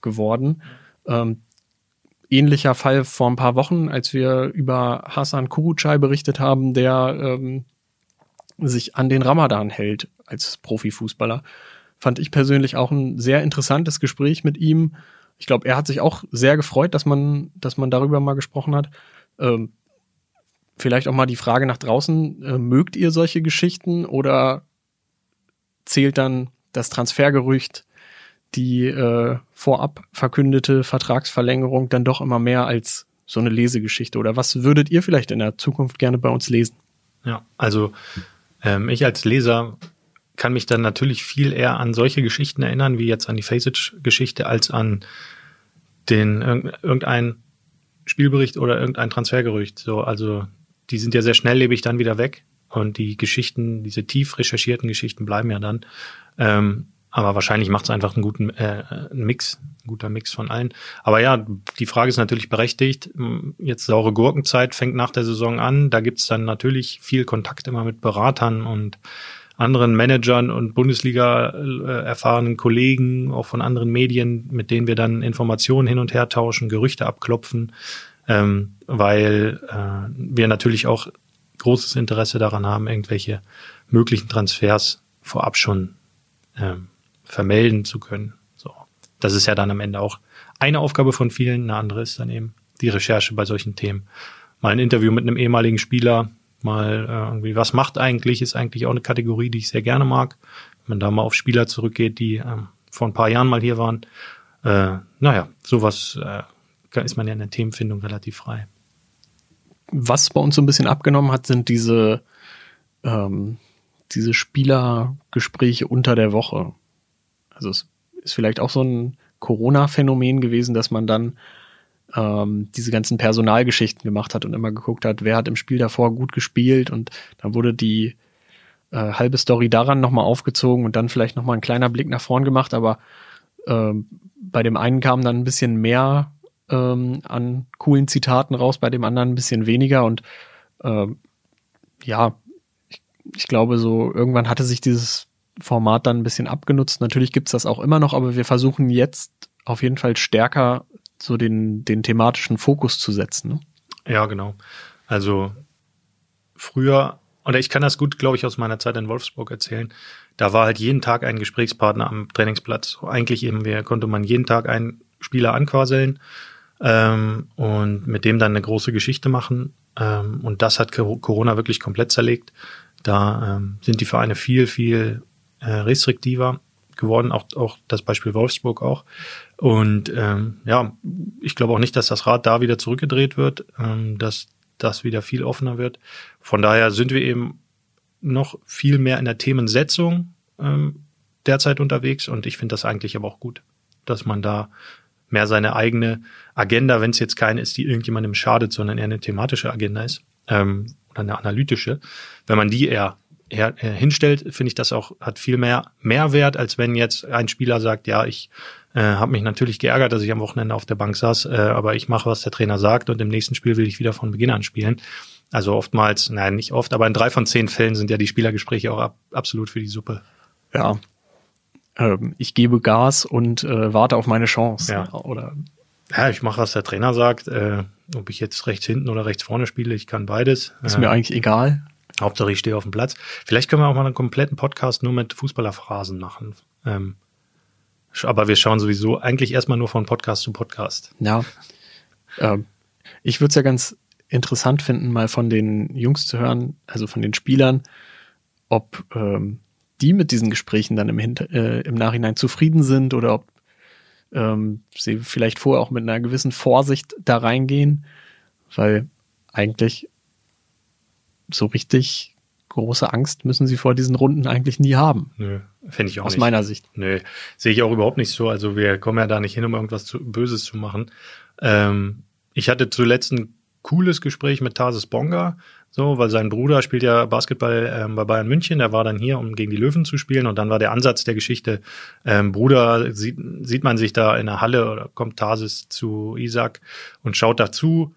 geworden. Ähm, ähnlicher Fall vor ein paar Wochen, als wir über Hassan Kurucay berichtet haben, der ähm, sich an den Ramadan hält als Profifußballer fand ich persönlich auch ein sehr interessantes Gespräch mit ihm. Ich glaube, er hat sich auch sehr gefreut, dass man, dass man darüber mal gesprochen hat. Ähm, vielleicht auch mal die Frage nach draußen, äh, mögt ihr solche Geschichten oder zählt dann das Transfergerücht, die äh, vorab verkündete Vertragsverlängerung dann doch immer mehr als so eine Lesegeschichte? Oder was würdet ihr vielleicht in der Zukunft gerne bei uns lesen?
Ja, also ähm, ich als Leser kann mich dann natürlich viel eher an solche Geschichten erinnern, wie jetzt an die Faceit-Geschichte, als an den irgendein Spielbericht oder irgendein Transfergerücht. So, also die sind ja sehr schnelllebig dann wieder weg und die Geschichten, diese tief recherchierten Geschichten bleiben ja dann. Ähm, aber wahrscheinlich macht es einfach einen guten äh, einen Mix, ein guter Mix von allen. Aber ja, die Frage ist natürlich berechtigt. Jetzt saure Gurkenzeit fängt nach der Saison an. Da gibt's dann natürlich viel Kontakt immer mit Beratern und anderen Managern und Bundesliga äh, erfahrenen Kollegen, auch von anderen Medien, mit denen wir dann Informationen hin und her tauschen, Gerüchte abklopfen, ähm, weil äh, wir natürlich auch großes Interesse daran haben, irgendwelche möglichen Transfers vorab schon ähm, vermelden zu können. So, das ist ja dann am Ende auch eine Aufgabe von vielen. Eine andere ist dann eben die Recherche bei solchen Themen. Mal ein Interview mit einem ehemaligen Spieler, mal äh, irgendwie, was macht eigentlich, ist eigentlich auch eine Kategorie, die ich sehr gerne mag. Wenn man da mal auf Spieler zurückgeht, die ähm, vor ein paar Jahren mal hier waren. Äh, naja, sowas äh, ist man ja in der Themenfindung relativ frei.
Was bei uns so ein bisschen abgenommen hat, sind diese, ähm, diese Spielergespräche unter der Woche. Also es ist vielleicht auch so ein Corona-Phänomen gewesen, dass man dann ähm, diese ganzen Personalgeschichten gemacht hat und immer geguckt hat, wer hat im Spiel davor gut gespielt und dann wurde die äh, halbe Story daran nochmal aufgezogen und dann vielleicht nochmal ein kleiner Blick nach vorn gemacht, aber ähm, bei dem einen kam dann ein bisschen mehr ähm, an coolen Zitaten raus, bei dem anderen ein bisschen weniger und ähm, ja, ich, ich glaube so, irgendwann hatte sich dieses Format dann ein bisschen abgenutzt. Natürlich gibt's das auch immer noch, aber wir versuchen jetzt auf jeden Fall stärker so den, den thematischen Fokus zu setzen. Ne?
Ja, genau. Also früher, oder ich kann das gut, glaube ich, aus meiner Zeit in Wolfsburg erzählen. Da war halt jeden Tag ein Gesprächspartner am Trainingsplatz. Eigentlich eben, konnte man jeden Tag einen Spieler anquasseln ähm, und mit dem dann eine große Geschichte machen. Ähm, und das hat Corona wirklich komplett zerlegt. Da ähm, sind die Vereine viel, viel äh, restriktiver geworden, auch, auch das Beispiel Wolfsburg auch. Und ähm, ja, ich glaube auch nicht, dass das Rad da wieder zurückgedreht wird, ähm, dass das wieder viel offener wird. Von daher sind wir eben noch viel mehr in der Themensetzung ähm, derzeit unterwegs und ich finde das eigentlich aber auch gut, dass man da mehr seine eigene Agenda, wenn es jetzt keine ist, die irgendjemandem schadet, sondern eher eine thematische Agenda ist ähm, oder eine analytische, wenn man die eher her, äh, hinstellt, finde ich das auch hat viel mehr Mehrwert, als wenn jetzt ein Spieler sagt, ja, ich äh, habe mich natürlich geärgert, dass ich am Wochenende auf der Bank saß, äh, aber ich mache, was der Trainer sagt und im nächsten Spiel will ich wieder von Beginn an spielen. Also oftmals, nein, nicht oft, aber in drei von zehn Fällen sind ja die Spielergespräche auch ab, absolut für die Suppe.
Ja. Ähm, ich gebe Gas und äh, warte auf meine Chance.
Ja.
Oder
ja, ich mache, was der Trainer sagt. Äh, ob ich jetzt rechts hinten oder rechts vorne spiele, ich kann beides.
Ist mir eigentlich egal.
Hauptsache ich stehe auf dem Platz. Vielleicht können wir auch mal einen kompletten Podcast nur mit Fußballerphrasen machen. Ähm, aber wir schauen sowieso eigentlich erstmal nur von Podcast zu Podcast.
Ja. Ähm, ich würde es ja ganz interessant finden, mal von den Jungs zu hören, also von den Spielern, ob ähm, die mit diesen Gesprächen dann im, Hinter äh, im Nachhinein zufrieden sind oder ob ähm, sie vielleicht vorher auch mit einer gewissen Vorsicht da reingehen, weil eigentlich so richtig große Angst müssen sie vor diesen Runden eigentlich nie haben.
Nö, finde ich auch
Aus
nicht.
meiner Sicht.
Nö, sehe ich auch überhaupt nicht so. Also wir kommen ja da nicht hin, um irgendwas zu, Böses zu machen. Ähm, ich hatte zuletzt ein cooles Gespräch mit Tarsis Bonga, so, weil sein Bruder spielt ja Basketball ähm, bei Bayern München, der war dann hier, um gegen die Löwen zu spielen und dann war der Ansatz der Geschichte, ähm, Bruder, sieht, sieht man sich da in der Halle oder kommt Tarsis zu Isaac und schaut dazu,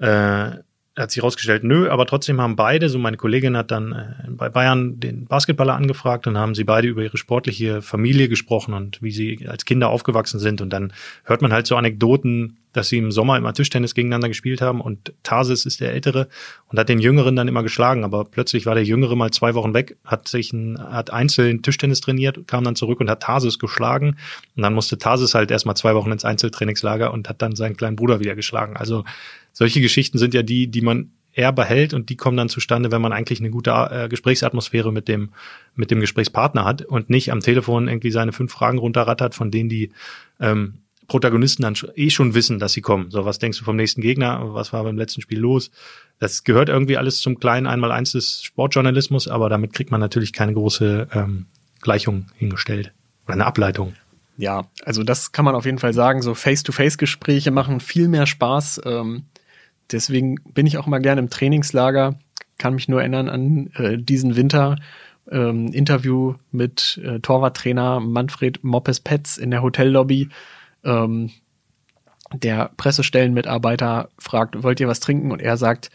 äh, hat sich herausgestellt, nö, aber trotzdem haben beide, so meine Kollegin hat dann äh, bei Bayern den Basketballer angefragt und haben sie beide über ihre sportliche Familie gesprochen und wie sie als Kinder aufgewachsen sind. Und dann hört man halt so Anekdoten, dass sie im Sommer immer Tischtennis gegeneinander gespielt haben und Tarsis ist der Ältere und hat den Jüngeren dann immer geschlagen. Aber plötzlich war der Jüngere mal zwei Wochen weg, hat sich ein, hat einzeln Tischtennis trainiert, kam dann zurück und hat Tarsis geschlagen. Und dann musste Tarsis halt erstmal zwei Wochen ins Einzeltrainingslager und hat dann seinen kleinen Bruder wieder geschlagen. Also solche Geschichten sind ja die, die man eher behält und die kommen dann zustande, wenn man eigentlich eine gute äh, Gesprächsatmosphäre mit dem, mit dem Gesprächspartner hat und nicht am Telefon irgendwie seine fünf Fragen runterrattert, von denen die ähm, Protagonisten dann eh schon wissen, dass sie kommen. So, was denkst du vom nächsten Gegner? Was war beim letzten Spiel los? Das gehört irgendwie alles zum kleinen Einmaleins des Sportjournalismus, aber damit kriegt man natürlich keine große ähm, Gleichung hingestellt oder eine Ableitung.
Ja, also das kann man auf jeden Fall sagen. So Face-to-Face-Gespräche machen viel mehr Spaß. Ähm, deswegen bin ich auch mal gerne im Trainingslager. Kann mich nur erinnern an äh, diesen Winter. Ähm, Interview mit äh, Torwarttrainer Manfred Moppes-Petz in der Hotellobby. Ähm, der Pressestellenmitarbeiter fragt, wollt ihr was trinken? Und er sagt,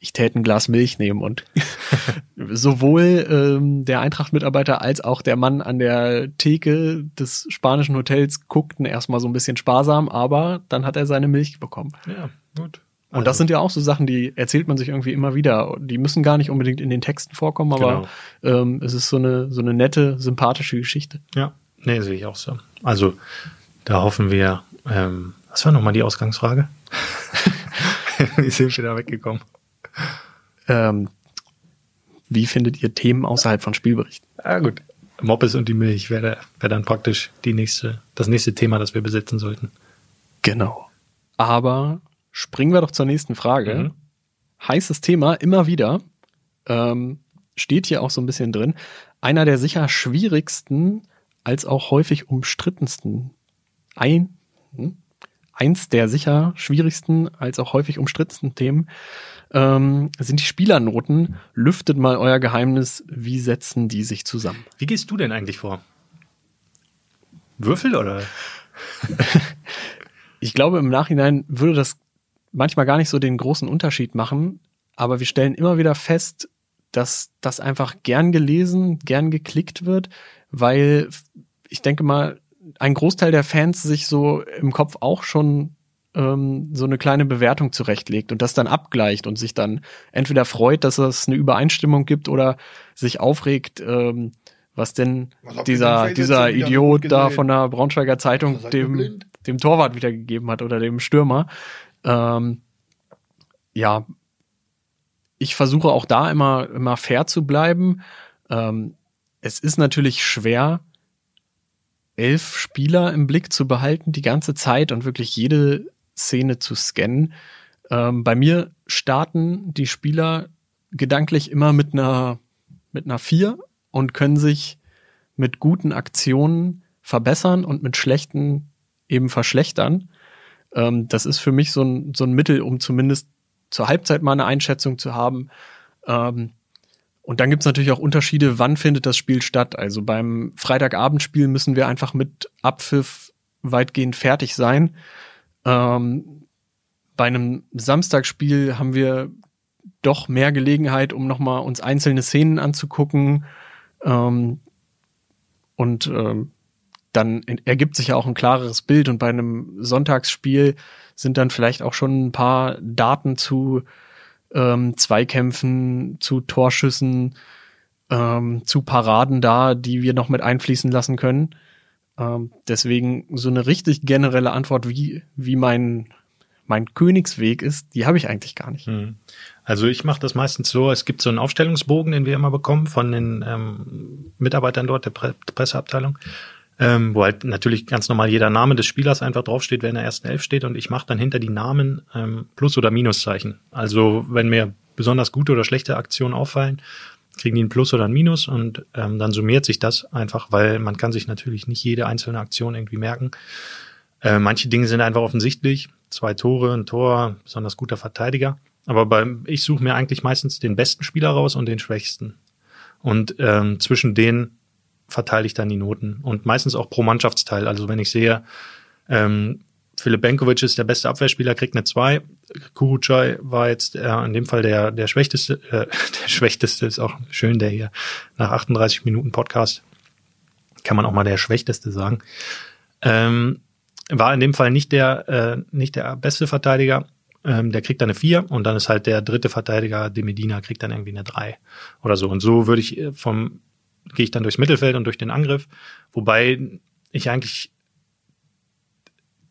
ich täte ein Glas Milch nehmen und sowohl ähm, der Eintracht-Mitarbeiter als auch der Mann an der Theke des spanischen Hotels guckten erstmal so ein bisschen sparsam, aber dann hat er seine Milch bekommen.
Ja, gut.
Und das sind ja auch so Sachen, die erzählt man sich irgendwie immer wieder. Die müssen gar nicht unbedingt in den Texten vorkommen, aber ähm, es ist so eine, so eine nette, sympathische Geschichte.
Ja, nee, sehe ich auch so. Also da hoffen wir, ähm, was war nochmal die Ausgangsfrage? Wie sind wir da weggekommen?
Ähm, wie findet ihr Themen außerhalb von Spielberichten?
Ah, gut. Moppes und die Milch wäre wär dann praktisch die nächste, das nächste Thema, das wir besetzen sollten.
Genau. Aber springen wir doch zur nächsten Frage.
Mhm.
Heißes Thema, immer wieder. Ähm, steht hier auch so ein bisschen drin. Einer der sicher schwierigsten als auch häufig umstrittensten. Ein, hm? eins der sicher schwierigsten als auch häufig umstrittensten Themen ähm, sind die Spielernoten. Lüftet mal euer Geheimnis. Wie setzen die sich zusammen?
Wie gehst du denn eigentlich vor? Würfel oder?
Ich glaube, im Nachhinein würde das manchmal gar nicht so den großen Unterschied machen, aber wir stellen immer wieder fest, dass das einfach gern gelesen, gern geklickt wird, weil ich denke mal, ein Großteil der Fans sich so im Kopf auch schon ähm, so eine kleine Bewertung zurechtlegt und das dann abgleicht und sich dann entweder freut, dass es eine Übereinstimmung gibt oder sich aufregt, ähm, was denn
Was
dieser, dieser Idiot da von der Braunschweiger Zeitung dem, dem Torwart wiedergegeben hat oder dem Stürmer. Ähm, ja, ich versuche auch da immer, immer fair zu bleiben. Ähm, es ist natürlich schwer, elf Spieler im Blick zu behalten die ganze Zeit und wirklich jede Szene zu scannen. Ähm, bei mir starten die Spieler gedanklich immer mit einer, mit einer vier und können sich mit guten Aktionen verbessern und mit schlechten eben verschlechtern. Ähm, das ist für mich so ein, so ein Mittel, um zumindest zur Halbzeit mal eine Einschätzung zu haben. Ähm, und dann gibt's natürlich auch Unterschiede, wann findet das Spiel statt. Also beim Freitagabendspiel müssen wir einfach mit Abpfiff weitgehend fertig sein. Ähm, bei einem Samstagsspiel haben wir doch mehr Gelegenheit, um nochmal uns einzelne Szenen anzugucken. Ähm, und ähm, dann ergibt sich ja auch ein klareres Bild. Und bei einem Sonntagsspiel sind dann vielleicht auch schon ein paar Daten zu ähm, Zweikämpfen, zu Torschüssen, ähm, zu Paraden da, die wir noch mit einfließen lassen können. Ähm, deswegen so eine richtig generelle Antwort, wie, wie mein, mein Königsweg ist, die habe ich eigentlich gar nicht.
Hm. Also ich mache das meistens so, es gibt so einen Aufstellungsbogen, den wir immer bekommen von den ähm, Mitarbeitern dort, der Pre Presseabteilung, ähm, wo halt natürlich ganz normal jeder Name des Spielers einfach draufsteht, wer in der ersten Elf steht und ich mache dann hinter die Namen ähm, Plus- oder Minuszeichen. Also wenn mir besonders gute oder schlechte Aktionen auffallen, kriegen die ein Plus oder ein Minus und ähm, dann summiert sich das einfach, weil man kann sich natürlich nicht jede einzelne Aktion irgendwie merken. Äh, manche Dinge sind einfach offensichtlich. Zwei Tore, ein Tor, besonders guter Verteidiger. Aber beim, ich suche mir eigentlich meistens den besten Spieler raus und den schwächsten. Und ähm, zwischen denen verteile ich dann die Noten. Und meistens auch pro Mannschaftsteil. Also wenn ich sehe, ähm, Philipp Benkovic ist der beste Abwehrspieler, kriegt eine 2. Kurucay war jetzt äh, in dem Fall der, der schwächteste, äh, der schwächteste ist auch schön, der hier nach 38 Minuten Podcast kann man auch mal der schwächteste sagen. Ähm, war in dem Fall nicht der, äh, nicht der beste Verteidiger. Ähm, der kriegt dann eine 4 und dann ist halt der dritte Verteidiger, De Medina, kriegt dann irgendwie eine 3 oder so. Und so würde ich äh, vom, gehe ich dann durchs Mittelfeld und durch den Angriff, wobei ich eigentlich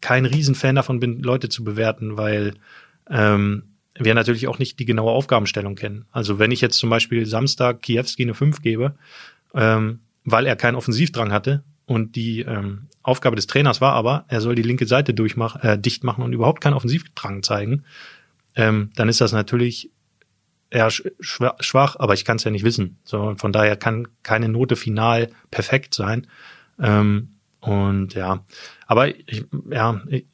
kein Riesenfan davon bin, Leute zu bewerten, weil ähm, wir natürlich auch nicht die genaue Aufgabenstellung kennen. Also wenn ich jetzt zum Beispiel Samstag Kiewski eine 5 gebe, ähm, weil er keinen Offensivdrang hatte und die ähm, Aufgabe des Trainers war aber, er soll die linke Seite durchmach, äh, dicht machen und überhaupt keinen Offensivdrang zeigen, ähm, dann ist das natürlich eher sch schwa- schwach, aber ich kann es ja nicht wissen. So, von daher kann keine Note final perfekt sein. Ähm, und ja, aber ich, ja, ich,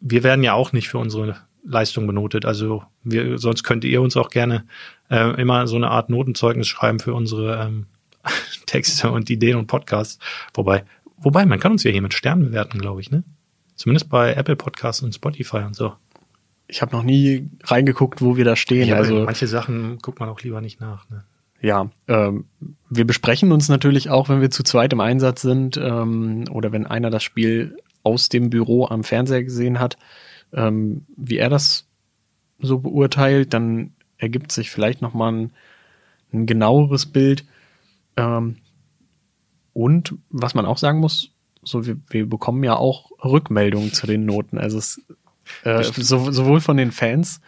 wir werden ja auch nicht für unsere Leistung benotet. Also wir, sonst könnt ihr uns auch gerne äh, immer so eine Art Notenzeugnis schreiben für unsere ähm, Texte und Ideen und Podcasts. Wobei, wobei, man kann uns ja hier mit Sternen bewerten, glaube ich, ne? Zumindest bei Apple Podcasts und Spotify und so.
Ich habe noch nie reingeguckt, wo wir da stehen.
Ja,
also
manche Sachen guckt man auch lieber nicht nach. Ne?
ja, ähm, wir besprechen uns natürlich auch, wenn wir zu zweit im Einsatz sind ähm, oder wenn einer das Spiel aus dem Büro am Fernseher gesehen hat, ähm, wie er das so beurteilt, dann ergibt sich vielleicht noch mal ein, ein genaueres Bild. Ähm, und was man auch sagen muss, so wir, wir bekommen ja auch Rückmeldungen zu den Noten. Also es, äh, so, sowohl von den Fans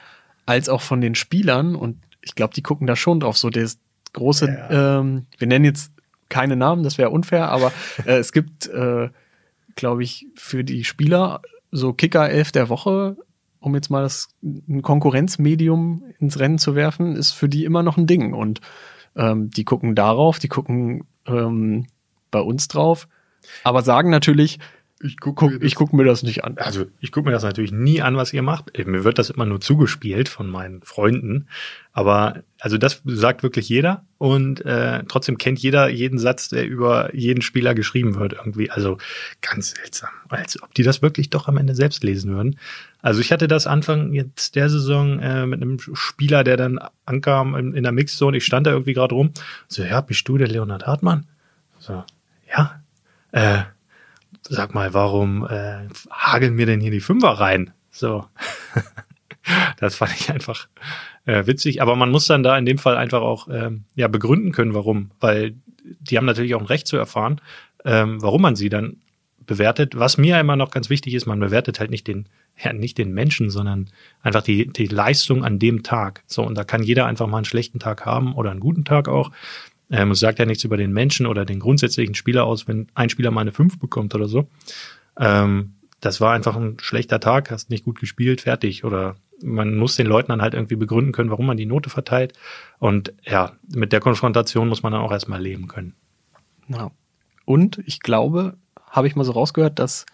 als auch von den Spielern. Und ich glaube, die gucken da schon drauf. So das große,
Ja.
ähm, wir nennen jetzt keine Namen, das wäre unfair, aber äh, es gibt, äh, glaube ich, für die Spieler so Kicker 11 der Woche, um jetzt mal das ein Konkurrenzmedium ins Rennen zu werfen, ist für die immer noch ein Ding. Und ähm, die gucken darauf, die gucken ähm, bei uns drauf, aber sagen natürlich,
Ich guck,
guck, ich gucke mir das nicht an.
also ich gucke mir das natürlich nie an, was ihr macht. Mir wird das immer nur zugespielt von meinen Freunden. Aber also das sagt wirklich jeder und äh, trotzdem kennt jeder jeden Satz, der über jeden Spieler geschrieben wird irgendwie. Also ganz seltsam, als ob die das wirklich doch am Ende selbst lesen würden. Also ich hatte das Anfang jetzt der Saison äh, mit einem Spieler, der dann ankam in, in der Mixzone. Ich stand da irgendwie gerade rum. So, ja, bist du der Leonhard Hartmann? So, ja. Äh, sag mal, warum äh, hageln mir denn hier die Fünfer rein? So. das fand ich einfach äh, witzig. Aber man muss dann da in dem Fall einfach auch ähm, ja begründen können, warum. Weil die haben natürlich auch ein Recht zu erfahren, ähm, warum man sie dann bewertet. Was mir immer noch ganz wichtig ist, man bewertet halt nicht den, ja, nicht den Menschen, sondern einfach die, die Leistung an dem Tag. So, und da kann jeder einfach mal einen schlechten Tag haben oder einen guten Tag auch. Ähm, es sagt ja nichts über den Menschen oder den grundsätzlichen Spieler aus, wenn ein Spieler mal eine 5 bekommt oder so. Ähm, das war einfach ein schlechter Tag, hast nicht gut gespielt, fertig. Oder man muss den Leuten dann halt irgendwie begründen können, warum man die Note verteilt. Und ja, mit der Konfrontation muss man dann auch erstmal leben können.
Ja. Und ich glaube, habe ich mal so rausgehört, dass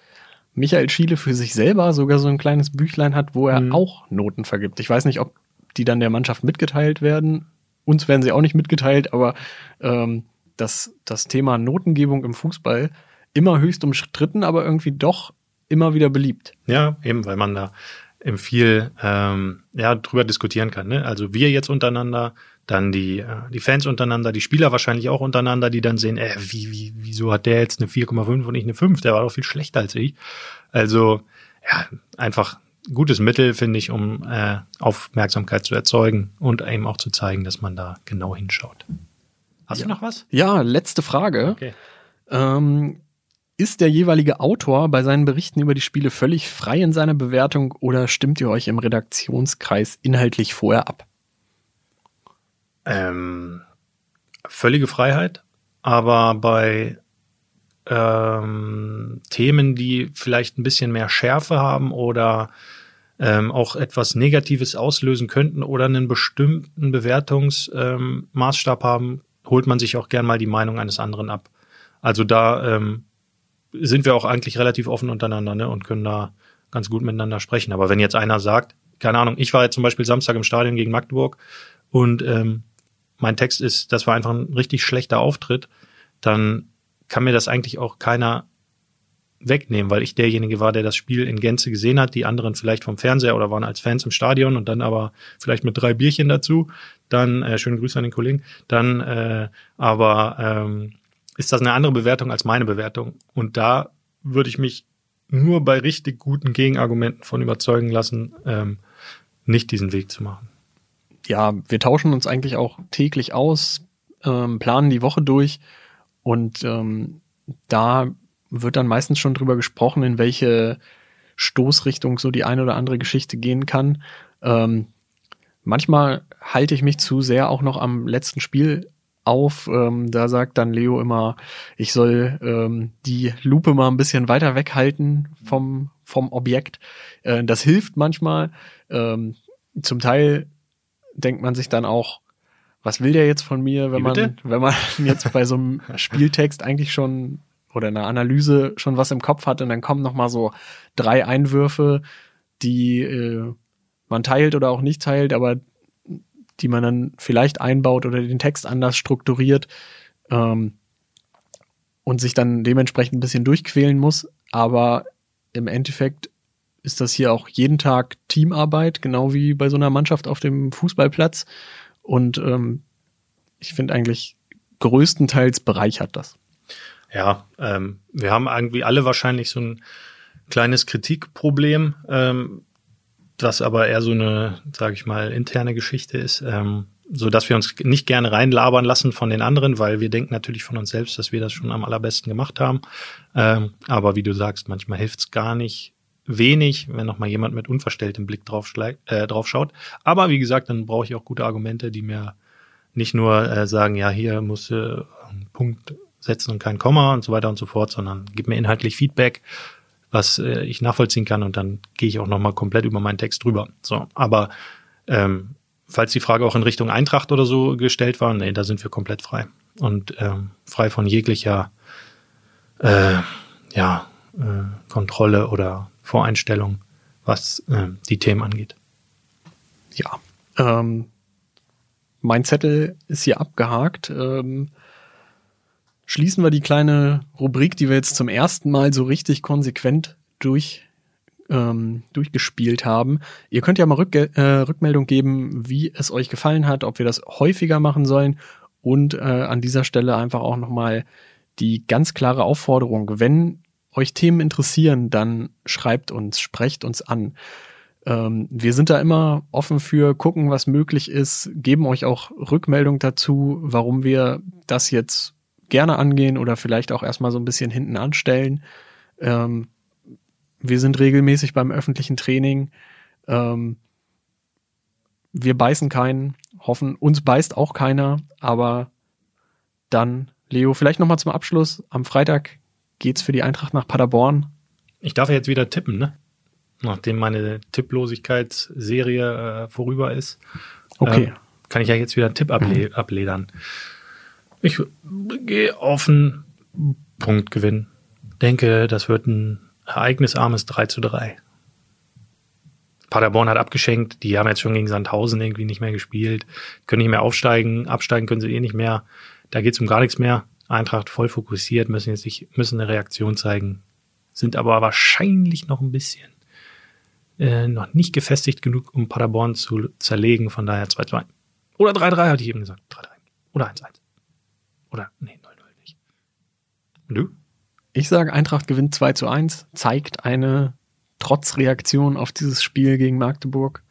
Michael Schiele für sich selber sogar so ein kleines Büchlein hat, wo er
Mhm.
auch Noten vergibt. Ich weiß nicht, ob die dann der Mannschaft mitgeteilt werden. Uns werden sie auch nicht mitgeteilt, aber ähm, das, das Thema Notengebung im Fußball immer höchst umstritten, aber irgendwie doch immer wieder beliebt.
Ja, eben, weil man da im viel ähm, ja, drüber diskutieren kann. Ne? Also wir jetzt untereinander, dann die, äh, die Fans untereinander, die Spieler wahrscheinlich auch untereinander, die dann sehen, äh, wie, wie, wieso hat der jetzt eine 4,5 und ich eine 5? Der war doch viel schlechter als ich. Also ja, einfach gutes Mittel, finde ich, um äh, Aufmerksamkeit zu erzeugen und eben auch zu zeigen, dass man da genau hinschaut. Hast
Ja.
du noch was?
Ja, letzte Frage.
Okay.
Ähm, ist der jeweilige Autor bei seinen Berichten über die Spiele völlig frei in seiner Bewertung oder stimmt ihr euch im Redaktionskreis inhaltlich vorher ab?
Ähm, völlige Freiheit, aber bei ähm, Themen, die vielleicht ein bisschen mehr Schärfe haben oder ähm, auch etwas Negatives auslösen könnten oder einen bestimmten Bewertungsmaßstab ähm, haben, holt man sich auch gern mal die Meinung eines anderen ab. Also da ähm, sind wir auch eigentlich relativ offen untereinander ne, und können da ganz gut miteinander sprechen. Aber wenn jetzt einer sagt, keine Ahnung, ich war jetzt zum Beispiel Samstag im Stadion gegen Magdeburg und ähm, mein Text ist, das war einfach ein richtig schlechter Auftritt, dann kann mir das eigentlich auch keiner wegnehmen, weil ich derjenige war, der das Spiel in Gänze gesehen hat, die anderen vielleicht vom Fernseher oder waren als Fans im Stadion und dann aber vielleicht mit drei Bierchen dazu, dann äh, schöne Grüße an den Kollegen, dann äh, aber ähm, ist das eine andere Bewertung als meine Bewertung? Und da würde ich mich nur bei richtig guten Gegenargumenten von überzeugen lassen, ähm, nicht diesen Weg zu machen.
Ja, wir tauschen uns eigentlich auch täglich aus, ähm, planen die Woche durch und ähm, da wird dann meistens schon drüber gesprochen, in welche Stoßrichtung so die eine oder andere Geschichte gehen kann. Ähm, manchmal halte ich mich zu sehr auch noch am letzten Spiel auf. Ähm, da sagt dann Leo immer, ich soll ähm, die Lupe mal ein bisschen weiter weghalten vom, vom Objekt. Äh, das hilft manchmal. Ähm, zum Teil denkt man sich dann auch, was will der jetzt von mir, wenn
Wie
man,
bitte?
wenn man jetzt bei so einem Spieltext eigentlich schon oder einer Analyse schon was im Kopf hat und dann kommen noch mal so drei Einwürfe, die äh, man teilt oder auch nicht teilt, aber die man dann vielleicht einbaut oder den Text anders strukturiert ähm, und sich dann dementsprechend ein bisschen durchquälen muss. Aber im Endeffekt ist das hier auch jeden Tag Teamarbeit, genau wie bei so einer Mannschaft auf dem Fußballplatz. Und ähm, ich finde eigentlich größtenteils bereichert das.
Ja, ähm, wir haben irgendwie alle wahrscheinlich so ein kleines Kritikproblem. Ähm, was aber eher so eine, sage ich mal, interne Geschichte ist, ähm, so dass wir uns nicht gerne reinlabern lassen von den anderen, weil wir denken natürlich von uns selbst, dass wir das schon am allerbesten gemacht haben. Ähm, aber wie du sagst, manchmal hilft's gar nicht wenig, wenn noch mal jemand mit unverstelltem Blick drauf, äh, drauf schaut. Aber wie gesagt, dann brauche ich auch gute Argumente, die mir nicht nur äh, sagen, ja, hier musst du einen Punkt setzen und kein Komma und so weiter und so fort, sondern gib mir inhaltlich Feedback, was äh, ich nachvollziehen kann und dann gehe ich auch noch mal komplett über meinen Text drüber. So, aber ähm, falls die Frage auch in Richtung Eintracht oder so gestellt war, nee, da sind wir komplett frei und ähm, frei von jeglicher äh, ja, äh, Kontrolle oder Voreinstellung, was äh, die Themen angeht.
Ja, ähm, mein Zettel ist hier abgehakt. Ähm, schließen wir die kleine Rubrik, die wir jetzt zum ersten Mal so richtig konsequent durch ähm, durchgespielt haben. Ihr könnt ja mal Rück äh, Rückmeldung geben, wie es euch gefallen hat, ob wir das häufiger machen sollen und äh, an dieser Stelle einfach auch nochmal die ganz klare Aufforderung, wenn euch Themen interessieren, dann schreibt uns, sprecht uns an. Ähm, wir sind da immer offen für, gucken, was möglich ist, geben euch auch Rückmeldung dazu, warum wir das jetzt gerne angehen oder vielleicht auch erstmal so ein bisschen hinten anstellen. Ähm, wir sind regelmäßig beim öffentlichen Training. Ähm, wir beißen keinen, hoffen, uns beißt auch keiner, aber dann, Leo, vielleicht nochmal zum Abschluss. Am Freitag geht's für die Eintracht nach Paderborn.
Ich darf jetzt wieder tippen, ne? Nachdem meine Tipplosigkeitsserie äh, vorüber ist.
Okay.
Äh, kann ich ja jetzt wieder einen Tipp able mhm. abledern. Ich gehe auf einen Punktgewinn. Denke, das wird ein ereignisarmes 3 zu 3. Paderborn hat abgeschenkt, die haben jetzt schon gegen Sandhausen irgendwie nicht mehr gespielt, können nicht mehr aufsteigen, absteigen können sie eh nicht mehr. Da geht's um gar nichts mehr. Eintracht voll fokussiert, müssen jetzt nicht, müssen eine Reaktion zeigen, sind aber wahrscheinlich noch ein bisschen äh, noch nicht gefestigt genug, um Paderborn zu zerlegen, von daher 2-2. Oder 3-3 hatte ich eben gesagt. 3-3. Oder 1-1. Oder, nee, 0-0 nicht.
Und du? Ich sage, Eintracht gewinnt 2 zu 1, zeigt eine Trotzreaktion auf dieses Spiel gegen Magdeburg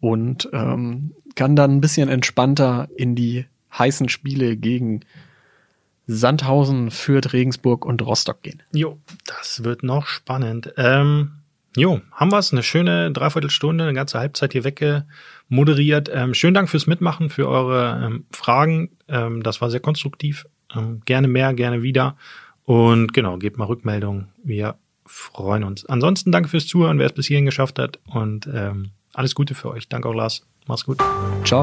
und ähm, kann dann ein bisschen entspannter in die heißen Spiele gegen Sandhausen, Fürth, Regensburg und Rostock gehen.
Jo, das wird noch spannend. Ähm, jo, haben wir es. Eine schöne Dreiviertelstunde, eine ganze Halbzeit hier weggemoderiert. Ähm, schönen Dank fürs Mitmachen, für eure ähm, Fragen. Ähm, das war sehr konstruktiv. Ähm, gerne mehr, gerne wieder. Und genau, gebt mal Rückmeldung. Wir freuen uns. Ansonsten danke fürs Zuhören, wer es bis hierhin geschafft hat. Und ähm, alles Gute für euch. Danke auch, Lars. Mach's gut.
Ciao.